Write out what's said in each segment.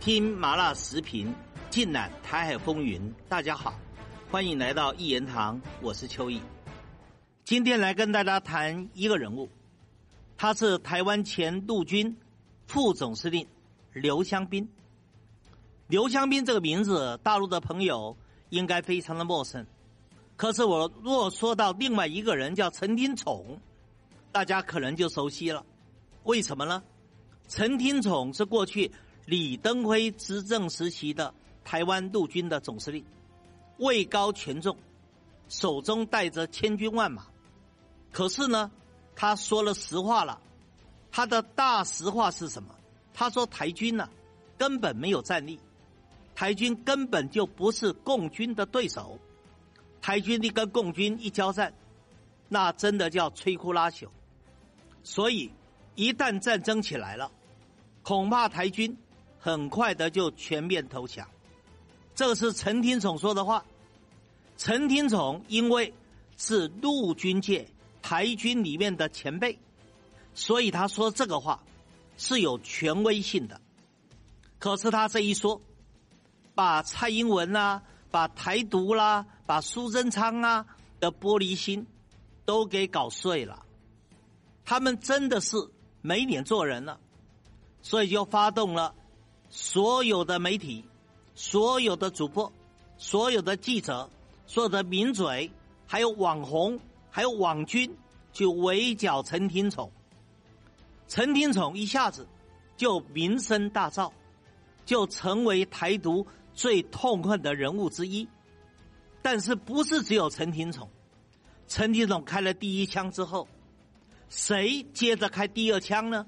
听麻辣时评，尽览台海风云。大家好，欢迎来到一言堂，我是邱毅。今天来跟大家谈一个人物，他是台湾前陆军副总司令刘湘斌。刘湘斌这个名字，大陆的朋友应该非常的陌生。可是我若说到另外一个人叫陈廷宠，大家可能就熟悉了。为什么呢？陈廷宠是过去李登辉执政时期的台湾陆军的总司令，位高权重，手中带着千军万马。可是呢，他说了实话了。他的大实话是什么？他说台军呢根本没有战力，台军根本就不是共军的对手。台军一跟共军一交战，那真的叫摧枯拉朽。所以一旦战争起来了，恐怕台军很快的就全面投降。这是陈廷宠说的话。陈廷宠因为是陆军界台军里面的前辈，所以他说这个话是有权威性的。可是他这一说，把蔡英文啊。把台独啦，把苏贞昌啊的玻璃心都给搞碎了，他们真的是没脸做人了，所以就发动了所有的媒体、所有的主播、所有的记者、所有的名嘴，还有网红，还有网军，去围剿陈廷宠。陈廷宠一下子就名声大噪，就成为台独。最痛恨的人物之一，但是不是只有陈廷宠？陈廷宠开了第一枪之后，谁接着开第二枪呢？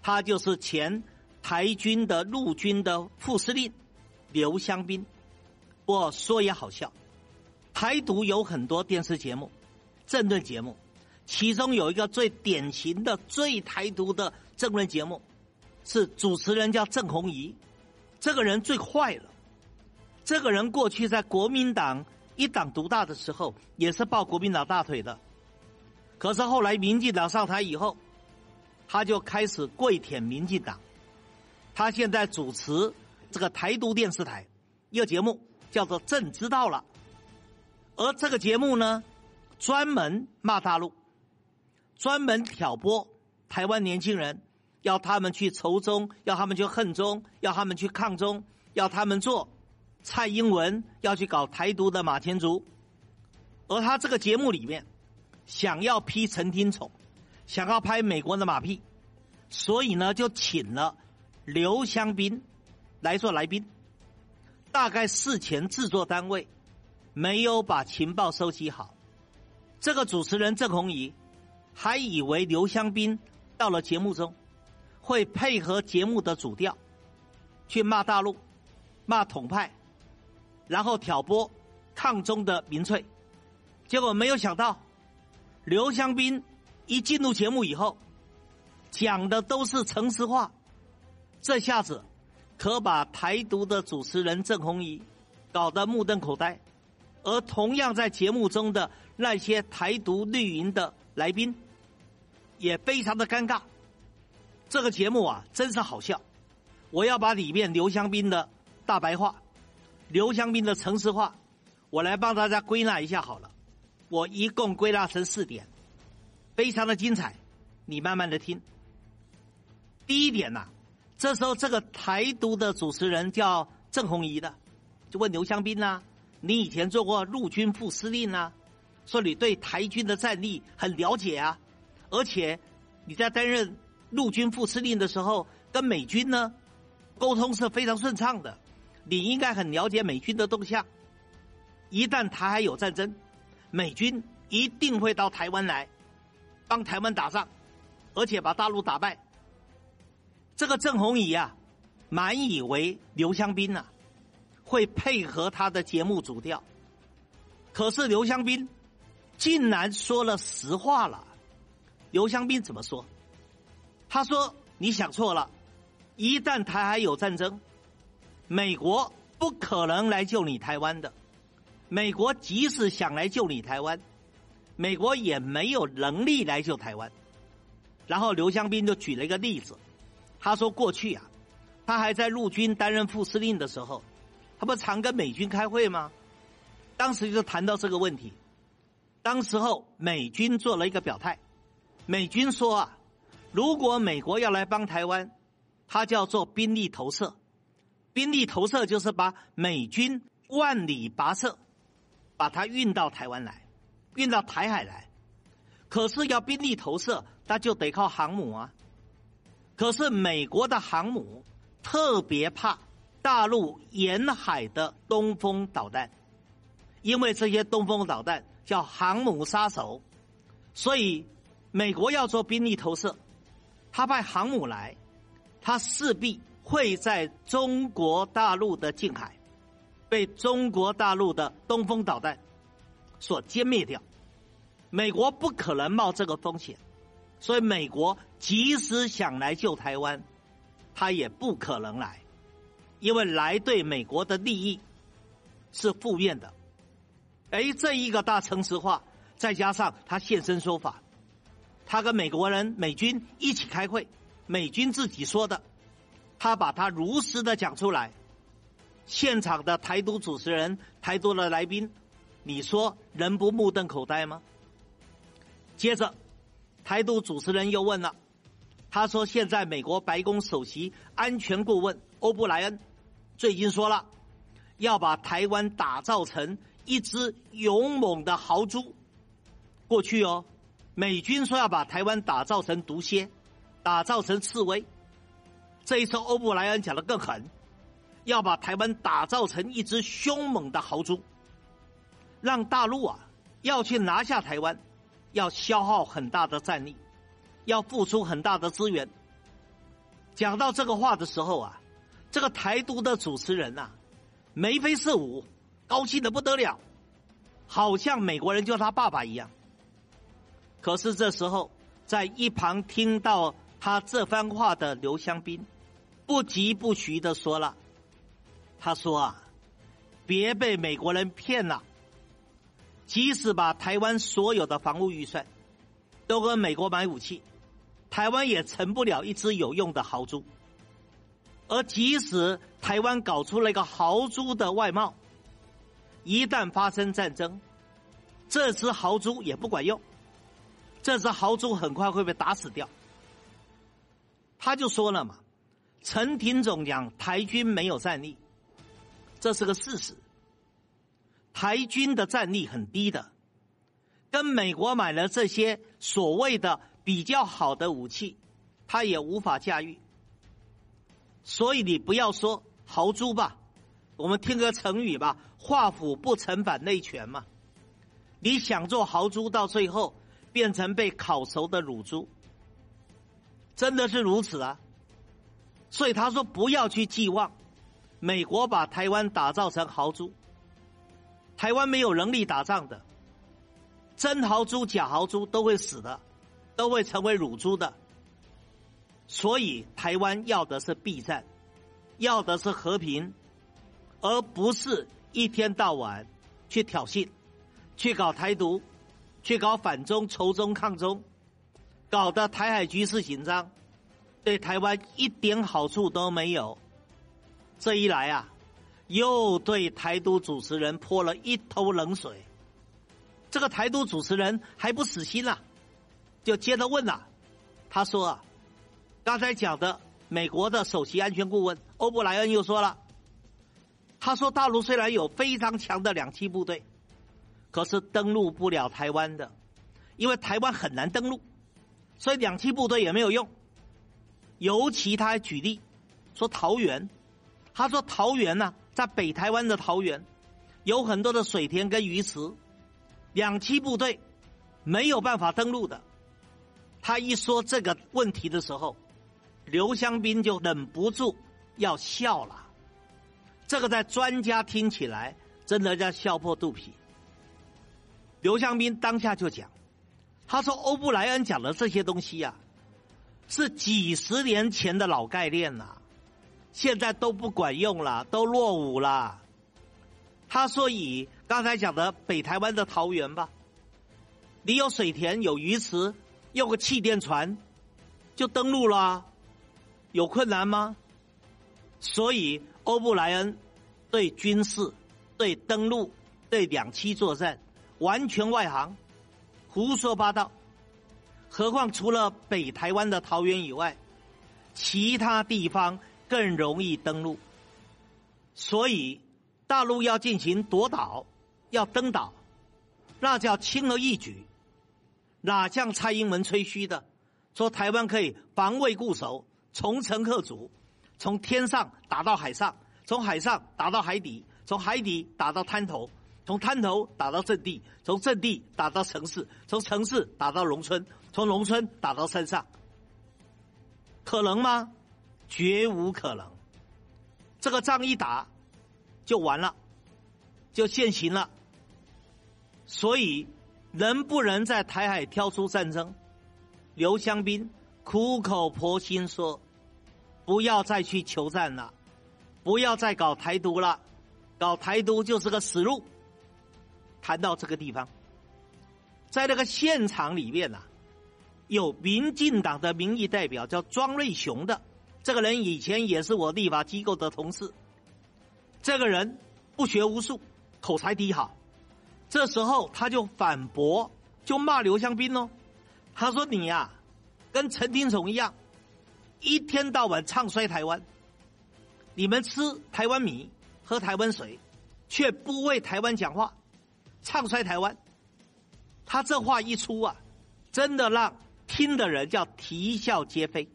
他就是前台军的陆军的副司令刘湘斌。我说也好笑，台独有很多电视节目、政论节目，其中有一个最典型的最台独的政论节目，是主持人叫郑红怡，这个人最坏了。这个人过去在国民党一党独大的时候，也是抱国民党大腿的。可是后来民进党上台以后，他就开始跪舔民进党。他现在主持这个台独电视台一个节目，叫做《朕知道了》。而这个节目呢，专门骂大陆，专门挑拨台湾年轻人，要他们去仇中，要他们去恨中，要他们去抗中，要他们做。蔡英文要去搞台独的马前卒，而他这个节目里面想要批陈廷宠，想要拍美国的马屁，所以呢就请了刘香斌来做来宾。大概事前制作单位没有把情报收集好，这个主持人郑红怡还以为刘香斌到了节目中会配合节目的主调去骂大陆、骂统派。然后挑拨抗中的民粹，结果没有想到，刘香斌一进入节目以后，讲的都是诚实话，这下子可把台独的主持人郑红怡搞得目瞪口呆，而同样在节目中的那些台独绿营的来宾也非常的尴尬。这个节目啊，真是好笑，我要把里面刘香斌的大白话。刘香斌的城市化，我来帮大家归纳一下好了。我一共归纳成四点，非常的精彩，你慢慢的听。第一点呐，这时候这个台独的主持人叫郑红怡的，就问刘香斌呐：“你以前做过陆军副司令啊？说你对台军的战力很了解啊，而且你在担任陆军副司令的时候，跟美军呢沟通是非常顺畅的。”你应该很了解美军的动向。一旦台海有战争，美军一定会到台湾来帮台湾打仗，而且把大陆打败。这个郑红怡啊，满以为刘香斌呐会配合他的节目主调，可是刘香斌竟然说了实话了。刘香斌怎么说？他说：“你想错了，一旦台海有战争。”美国不可能来救你台湾的，美国即使想来救你台湾，美国也没有能力来救台湾。然后刘香斌就举了一个例子，他说过去啊，他还在陆军担任副司令的时候，他不常跟美军开会吗？当时就谈到这个问题。当时候美军做了一个表态，美军说啊，如果美国要来帮台湾，他叫做兵力投射。兵力投射就是把美军万里跋涉，把它运到台湾来，运到台海来。可是要兵力投射，那就得靠航母啊。可是美国的航母特别怕大陆沿海的东风导弹，因为这些东风导弹叫航母杀手，所以美国要做兵力投射，他派航母来，他势必。会在中国大陆的近海被中国大陆的东风导弹所歼灭掉。美国不可能冒这个风险，所以美国即使想来救台湾，他也不可能来，因为来对美国的利益是负面的。哎，这一个大城市化，再加上他现身说法，他跟美国人、美军一起开会，美军自己说的。他把他如实的讲出来，现场的台独主持人、台独的来宾，你说人不目瞪口呆吗？接着，台独主持人又问了，他说：“现在美国白宫首席安全顾问欧布莱恩最近说了，要把台湾打造成一只勇猛的豪猪。过去哦，美军说要把台湾打造成毒蝎，打造成刺猬。”这一次，欧布莱恩讲的更狠，要把台湾打造成一只凶猛的豪猪，让大陆啊要去拿下台湾，要消耗很大的战力，要付出很大的资源。讲到这个话的时候啊，这个台独的主持人呐，眉飞色舞，高兴的不得了，好像美国人叫他爸爸一样。可是这时候，在一旁听到他这番话的刘香斌。不疾不徐的说了，他说啊，别被美国人骗了。即使把台湾所有的防务预算都跟美国买武器，台湾也成不了一只有用的豪猪。而即使台湾搞出了一个豪猪的外貌，一旦发生战争，这只豪猪也不管用，这只豪猪很快会被打死掉。他就说了嘛。陈廷总讲台军没有战力，这是个事实。台军的战力很低的，跟美国买了这些所谓的比较好的武器，他也无法驾驭。所以你不要说豪猪吧，我们听个成语吧，“画虎不成反类犬”嘛。你想做豪猪，到最后变成被烤熟的乳猪，真的是如此啊。所以他说不要去寄望美国把台湾打造成豪猪，台湾没有能力打仗的，真豪猪、假豪猪都会死的，都会成为乳猪的。所以台湾要的是避战，要的是和平，而不是一天到晚去挑衅，去搞台独，去搞反中、仇中、抗中，搞得台海局势紧张。对台湾一点好处都没有，这一来啊，又对台独主持人泼了一头冷水。这个台独主持人还不死心了，就接着问了。他说啊，刚才讲的美国的首席安全顾问欧布莱恩又说了，他说大陆虽然有非常强的两栖部队，可是登陆不了台湾的，因为台湾很难登陆，所以两栖部队也没有用。尤其他还举例说桃园，他说桃园呢，在北台湾的桃园，有很多的水田跟鱼池，两栖部队没有办法登陆的。他一说这个问题的时候，刘香斌就忍不住要笑了。这个在专家听起来真的叫笑破肚皮。刘香斌当下就讲，他说欧布莱恩讲的这些东西呀。是几十年前的老概念了，现在都不管用了，都落伍了。他说：“以刚才讲的北台湾的桃园吧，你有水田，有鱼池，用个气垫船就登陆了，有困难吗？所以欧布莱恩对军事、对登陆、对两栖作战完全外行，胡说八道。何况除了北台湾的桃园以外，其他地方更容易登陆。所以大陆要进行夺岛、要登岛，那叫轻而易举。哪像蔡英文吹嘘的，说台湾可以防卫固守、重城克主，从天上打到海上，从海上打到海底，从海底打到滩头，从滩头打到阵地，从阵地打到城市，从城市打到农村，从农村打到山上，可能吗？绝无可能。这个仗一打就完了，就现行了。所以。能不能在台海挑出战争？刘香斌苦口婆心说：“不要再去求战了，不要再搞台独了，搞台独就是个死路。”谈到这个地方，在那个现场里面呐，有民进党的民意代表叫庄瑞雄的，这个人以前也是我立法机构的同事。这个人不学无术，口才低好。这时候他就反驳，就骂刘香斌哦。他说：“你呀，跟陈廷宠一样，一天到晚唱衰台湾。你们吃台湾米，喝台湾水，却不为台湾讲话，唱衰台湾。”他这话一出啊，真的让听的人叫啼笑皆非。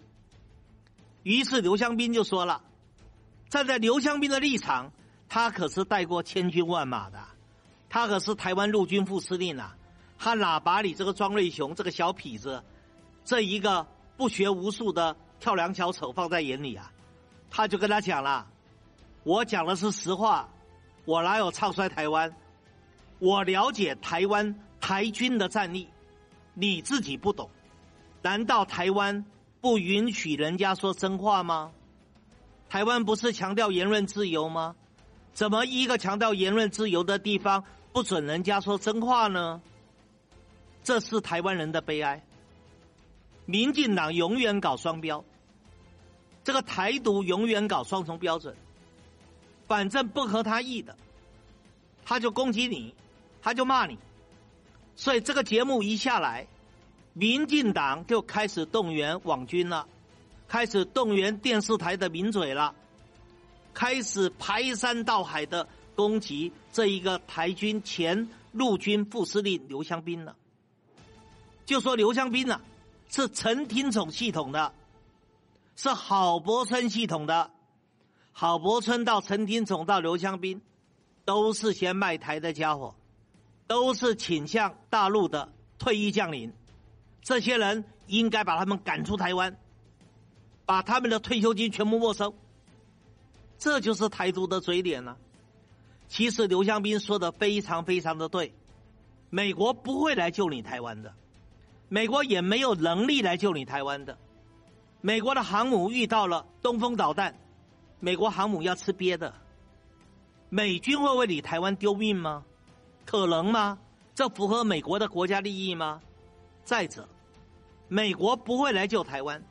于是刘香斌就说了：“站在刘香斌的立场，他可是带过千军万马的。”他可是台湾陆军副司令啊，他哪把你这个庄瑞雄这个小痞子，这一个不学无术的跳梁小丑放在眼里啊？他就跟他讲了：“我讲的是实话，我哪有唱衰台湾？我了解台湾台军的战力，你自己不懂？难道台湾不允许人家说真话吗？台湾不是强调言论自由吗？怎么一个强调言论自由的地方？”不准人家说真话呢，这是台湾人的悲哀。民进党永远搞双标，这个台独永远搞双重标准。反正不合他意的，他就攻击你，他就骂你。所以这个节目一下来，民进党就开始动员网军了，开始动员电视台的名嘴了，开始排山倒海的。攻击这一个台军前陆军副司令刘香斌了，就说刘香斌呢是陈廷宠系统的，是郝柏村系统的，郝柏村到陈廷宠到刘香斌，都是些卖台的家伙，都是倾向大陆的退役将领，这些人应该把他们赶出台湾，把他们的退休金全部没收，这就是台独的嘴脸了。其实刘香斌说的非常非常的对，美国不会来救你台湾的，美国也没有能力来救你台湾的。美国的航母遇到了东风导弹，美国航母要吃瘪的。美军会为你台湾丢命吗？可能吗？这符合美国的国家利益吗？再者，美国不会来救台湾，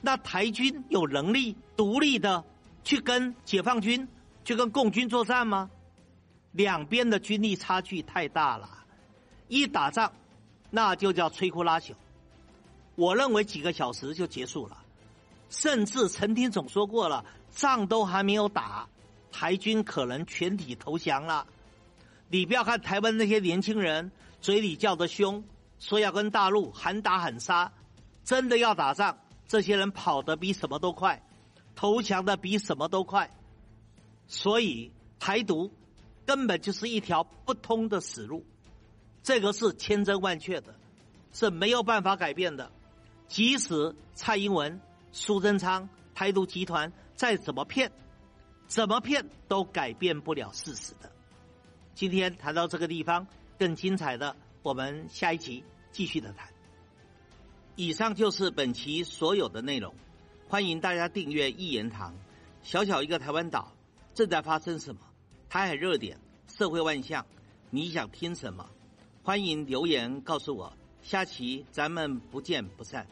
那台军有能力独立的去跟解放军、去跟共军作战吗？两边的军力差距太大了，一打仗，那就叫摧枯拉朽。我认为几个小时就结束了，甚至陈廷总说过了，仗都还没有打，台军可能全体投降了。你不要看台湾那些年轻人嘴里叫的凶，说要跟大陆喊打喊杀，真的要打仗，这些人跑得比什么都快，投降的比什么都快。所以台独。根本就是一条不通的死路，这个是千真万确的，是没有办法改变的。即使蔡英文、苏贞昌、台独集团再怎么骗，怎么骗都改变不了事实的。今天谈到这个地方，更精彩的，我们下一集继续的谈。以上就是本期所有的内容，欢迎大家订阅一言堂。小小一个台湾岛，正在发生什么？台海热点，社会万象，你想听什么？欢迎留言告诉我。下期咱们不见不散。